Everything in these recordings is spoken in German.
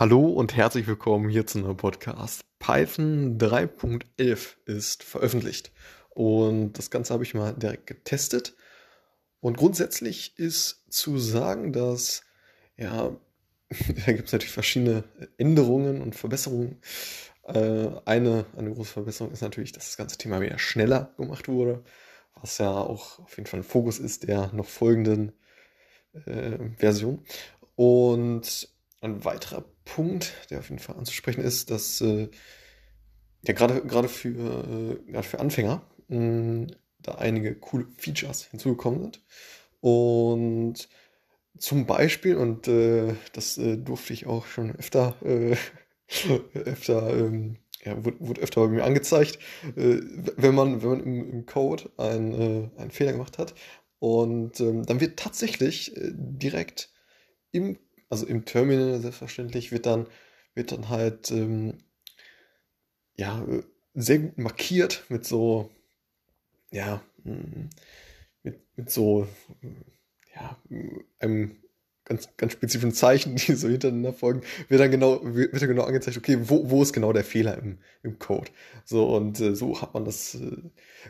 Hallo und herzlich willkommen hier zu einem Podcast. Python 3.11 ist veröffentlicht und das Ganze habe ich mal direkt getestet. Und grundsätzlich ist zu sagen, dass, ja, da gibt es natürlich verschiedene Änderungen und Verbesserungen. Äh, eine, eine große Verbesserung ist natürlich, dass das ganze Thema wieder schneller gemacht wurde, was ja auch auf jeden Fall ein Fokus ist der noch folgenden äh, Version. Und ein weiterer Punkt, der auf jeden Fall anzusprechen ist, dass äh, ja gerade gerade für äh, gerade für Anfänger mh, mm, da einige coole Features hinzugekommen sind. Und zum Beispiel und äh, das äh, durfte ich auch schon öfter äh, öfter ähm, ja, wurde, wurde, öfter bei mir angezeigt, äh, wenn man wenn man im, im Code ein, einen Fehler gemacht hat. Und ähm, dann wird tatsächlich direkt im also im Terminal selbstverständlich, wird dann, wird dann halt ähm, ja, sehr gut markiert mit so, ja, mm, mit, mit so, ja, einem ganz, ganz spezifischen Zeichen, die so hintereinander folgen, wird dann genau, wird dann genau angezeigt, okay, wo, wo ist genau der Fehler im, im Code. So, und äh, so hat man das äh,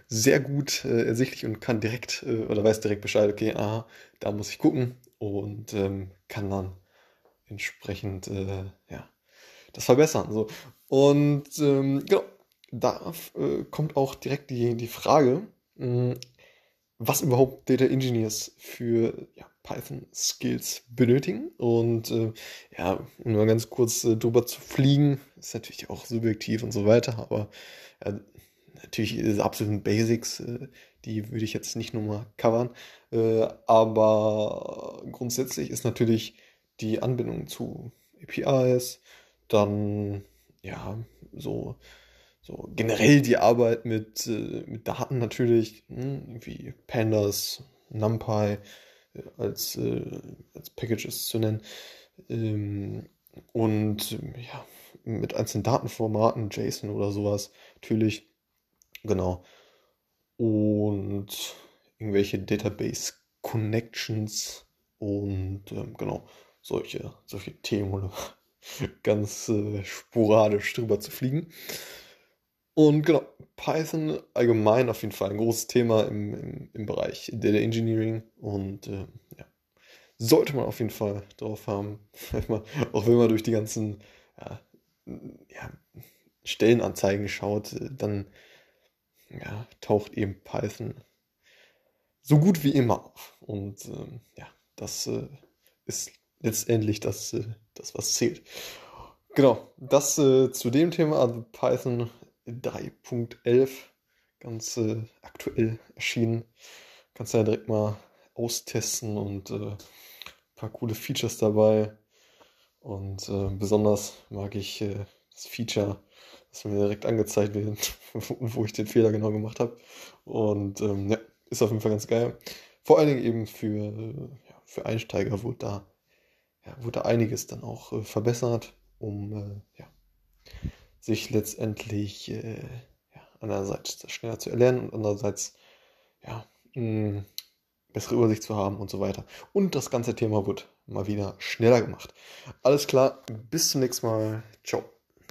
sehr gut äh, ersichtlich und kann direkt, äh, oder weiß direkt Bescheid, okay, aha, da muss ich gucken und ähm, kann dann entsprechend äh, ja, das verbessern. So. Und ähm, genau, da äh, kommt auch direkt die, die Frage, mh, hm, was überhaupt Data Engineers für ja, Python Skills benötigen. Und äh, ja, mal ganz kurz äh, drüber zu fliegen, ist natürlich auch subjektiv und so weiter, aber ja, natürlich diese absoluten Basics, äh, die würde ich jetzt nicht nochmal covern. Äh, aber grundsätzlich ist natürlich die Anbindung zu APIs, dann ja, so, so generell die Arbeit mit, äh, mit Daten natürlich, hm, wie Pandas, NumPy äh, als, äh, als Packages zu nennen. Ähm, und ja, mit einzelnen Datenformaten, JSON oder sowas, natürlich. Genau. Und irgendwelche Database Connections und ähm, genau solche, solche Themen ganz äh, sporadisch drüber zu fliegen. Und genau, Python allgemein auf jeden Fall ein großes Thema im, im, im Bereich Data Engineering und äh, ja, sollte man auf jeden Fall drauf haben, auch wenn man durch die ganzen ja, ja, Stellenanzeigen schaut, dann taucht eben Python so gut wie immer auf. Und ähm, ja, das äh, ist letztendlich das, äh, das was zählt. Genau, das äh, zu dem Thema, also Python 3.11, ganz äh, aktuell erschienen. Kannst du ja direkt mal austesten und äh, ein paar coole Features dabei. Und äh, besonders mag ich äh, das Feature, das mir direkt angezeigt wird, wo ich den Fehler genau gemacht habe. Und ähm, ja, ist auf jeden Fall ganz geil. Vor allen Dingen eben für, für Einsteiger wurde da ja, wurde einiges dann auch äh, verbessert, um äh, ja, sich letztendlich äh, einerseits schneller zu erlernen und andererseits ja, mh, bessere Übersicht zu haben und so weiter. Und das ganze Thema wird mal wieder schneller gemacht. Alles klar, bis zum nächsten Mal. Ciao.